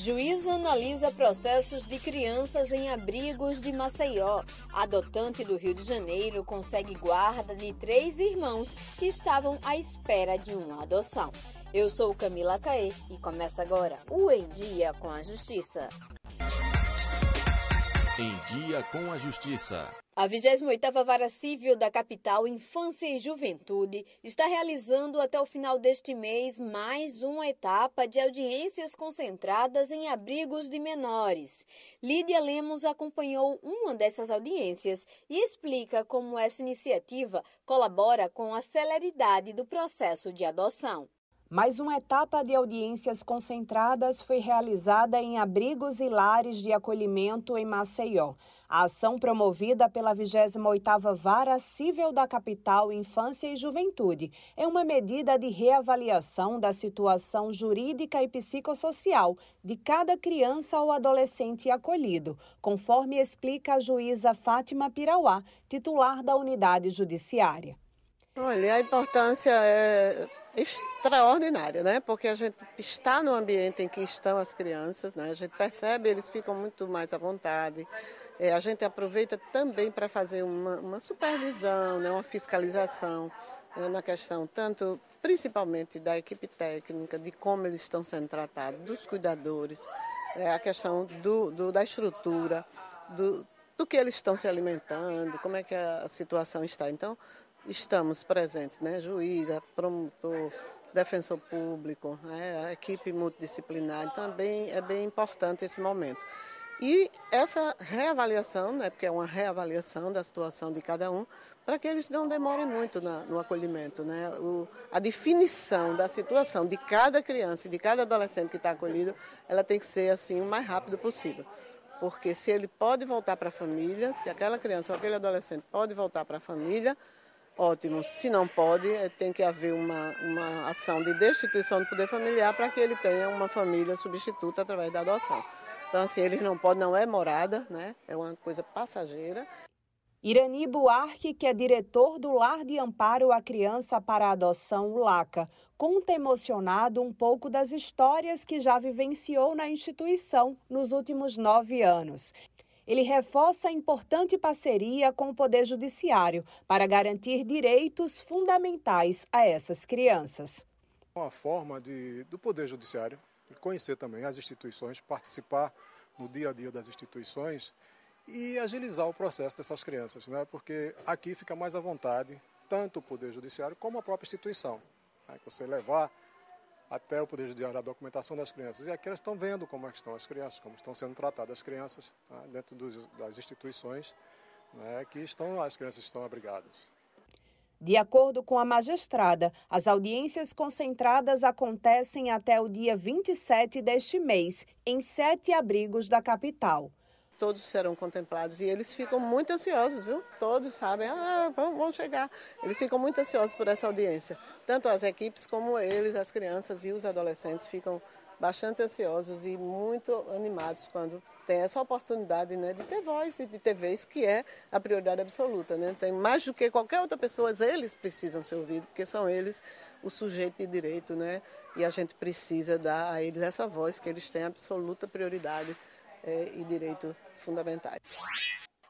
Juíza analisa processos de crianças em abrigos de Maceió. Adotante do Rio de Janeiro consegue guarda de três irmãos que estavam à espera de uma adoção. Eu sou Camila Caê e começa agora o Em Dia com a Justiça. Em Dia com a Justiça. A 28ª Vara Civil da Capital Infância e Juventude está realizando até o final deste mês mais uma etapa de audiências concentradas em abrigos de menores. Lídia Lemos acompanhou uma dessas audiências e explica como essa iniciativa colabora com a celeridade do processo de adoção. Mais uma etapa de audiências concentradas foi realizada em abrigos e lares de acolhimento em Maceió. A ação promovida pela 28ª Vara Civil da Capital Infância e Juventude é uma medida de reavaliação da situação jurídica e psicossocial de cada criança ou adolescente acolhido, conforme explica a juíza Fátima Pirauá, titular da unidade judiciária. Olha, a importância é extraordinária, né? Porque a gente está no ambiente em que estão as crianças, né? A gente percebe, eles ficam muito mais à vontade. É, a gente aproveita também para fazer uma, uma, supervisão, né? uma fiscalização né? na questão tanto, principalmente da equipe técnica, de como eles estão sendo tratados, dos cuidadores, é, a questão do, do da estrutura, do, do que eles estão se alimentando, como é que a situação está. Então, estamos presentes, né? Juiz, promotor, defensor público, né? a equipe multidisciplinar. Também é bem importante esse momento. E essa reavaliação, né, porque é uma reavaliação da situação de cada um, para que eles não demorem muito na, no acolhimento. Né? O, a definição da situação de cada criança e de cada adolescente que está acolhido, ela tem que ser assim o mais rápido possível. Porque se ele pode voltar para a família, se aquela criança ou aquele adolescente pode voltar para a família, ótimo. Se não pode, é, tem que haver uma, uma ação de destituição do poder familiar para que ele tenha uma família substituta através da adoção. Então, assim, eles não podem, não é morada, né? É uma coisa passageira. Irani Buarque, que é diretor do Lar de Amparo à Criança para a Adoção, LACA, conta emocionado um pouco das histórias que já vivenciou na instituição nos últimos nove anos. Ele reforça a importante parceria com o Poder Judiciário para garantir direitos fundamentais a essas crianças. Uma forma de, do Poder Judiciário conhecer também as instituições, participar no dia a dia das instituições e agilizar o processo dessas crianças, né? porque aqui fica mais à vontade tanto o Poder Judiciário como a própria instituição. Né? Você levar até o Poder Judiciário a documentação das crianças. E aqui elas estão vendo como é estão as crianças, como estão sendo tratadas as crianças tá? dentro dos, das instituições né? que estão, as crianças estão abrigadas. De acordo com a magistrada, as audiências concentradas acontecem até o dia 27 deste mês, em sete abrigos da capital todos serão contemplados e eles ficam muito ansiosos, viu? Todos sabem, ah, vamos, vamos chegar. Eles ficam muito ansiosos por essa audiência. Tanto as equipes como eles, as crianças e os adolescentes ficam bastante ansiosos e muito animados quando tem essa oportunidade né, de ter voz e de ter vez, que é a prioridade absoluta. Né? Tem mais do que qualquer outra pessoa, eles precisam ser ouvidos, porque são eles o sujeito de direito, né? e a gente precisa dar a eles essa voz, que eles têm absoluta prioridade é, e direito fundamentais.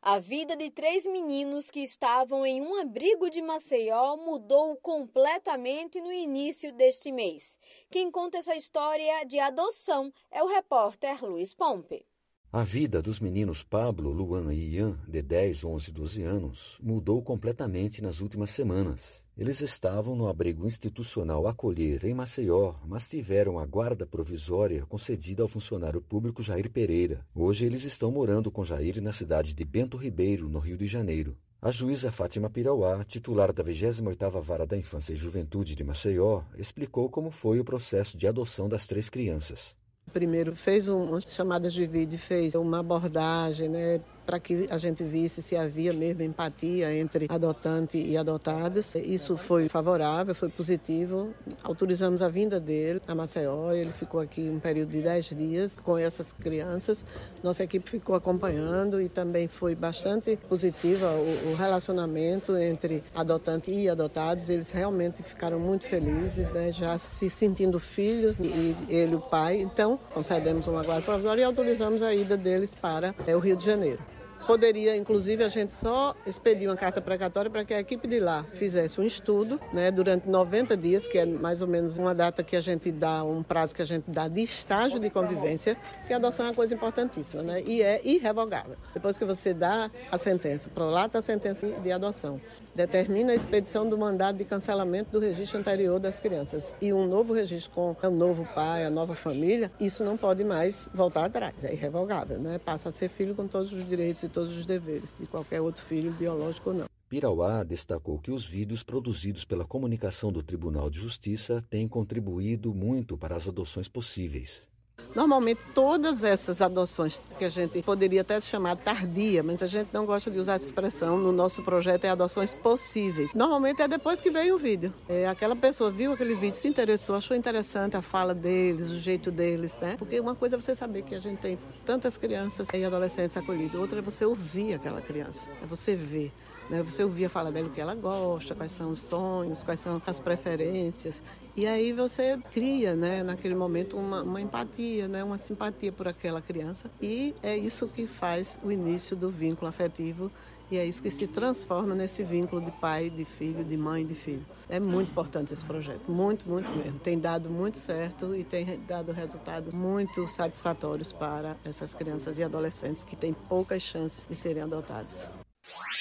A vida de três meninos que estavam em um abrigo de Maceió mudou completamente no início deste mês. Quem conta essa história de adoção é o repórter Luiz Pompe. A vida dos meninos Pablo, Luan e Ian, de 10, 11 e 12 anos, mudou completamente nas últimas semanas. Eles estavam no abrigo institucional Acolher, em Maceió, mas tiveram a guarda provisória concedida ao funcionário público Jair Pereira. Hoje eles estão morando com Jair na cidade de Bento Ribeiro, no Rio de Janeiro. A juíza Fátima Pirauá, titular da 28ª Vara da Infância e Juventude de Maceió, explicou como foi o processo de adoção das três crianças. Primeiro fez umas chamadas de vídeo, fez uma abordagem, né, para que a gente visse se havia mesmo empatia entre adotante e adotados. Isso foi favorável, foi positivo. Autorizamos a vinda dele a Maceió, ele ficou aqui um período de 10 dias com essas crianças. Nossa equipe ficou acompanhando e também foi bastante positiva o, o relacionamento entre adotante e adotados. Eles realmente ficaram muito felizes, né? já se sentindo filhos e ele o pai. Então, concedemos uma guarda provisória e autorizamos a ida deles para é, o Rio de Janeiro. Poderia, inclusive, a gente só expedir uma carta precatória para que a equipe de lá fizesse um estudo né, durante 90 dias, que é mais ou menos uma data que a gente dá, um prazo que a gente dá de estágio de convivência, que a adoção é uma coisa importantíssima né, e é irrevogável. Depois que você dá a sentença, prolata a sentença de adoção, determina a expedição do mandado de cancelamento do registro anterior das crianças e um novo registro com o novo pai, a nova família, isso não pode mais voltar atrás, é irrevogável, né? passa a ser filho com todos os direitos e todos os deveres de qualquer outro filho, biológico ou não. Pirauá destacou que os vídeos produzidos pela comunicação do Tribunal de Justiça têm contribuído muito para as adoções possíveis. Normalmente, todas essas adoções que a gente poderia até chamar tardia, mas a gente não gosta de usar essa expressão, no nosso projeto é adoções possíveis. Normalmente é depois que veio o vídeo. É, aquela pessoa viu aquele vídeo, se interessou, achou interessante a fala deles, o jeito deles, né? Porque uma coisa é você saber que a gente tem tantas crianças e adolescentes acolhidos, outra é você ouvir aquela criança, é você ver. Né? Você ouvia falar dela o que ela gosta, quais são os sonhos, quais são as preferências. E aí você cria, né, naquele momento, uma, uma empatia, né, uma simpatia por aquela criança. E é isso que faz o início do vínculo afetivo e é isso que se transforma nesse vínculo de pai, de filho, de mãe, de filho. É muito importante esse projeto, muito, muito mesmo. Tem dado muito certo e tem dado resultados muito satisfatórios para essas crianças e adolescentes que têm poucas chances de serem adotados.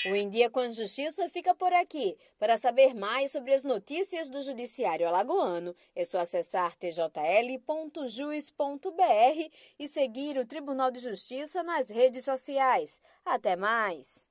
O Em Dia com a Justiça fica por aqui. Para saber mais sobre as notícias do Judiciário Alagoano, é só acessar tjl.juiz.br e seguir o Tribunal de Justiça nas redes sociais. Até mais!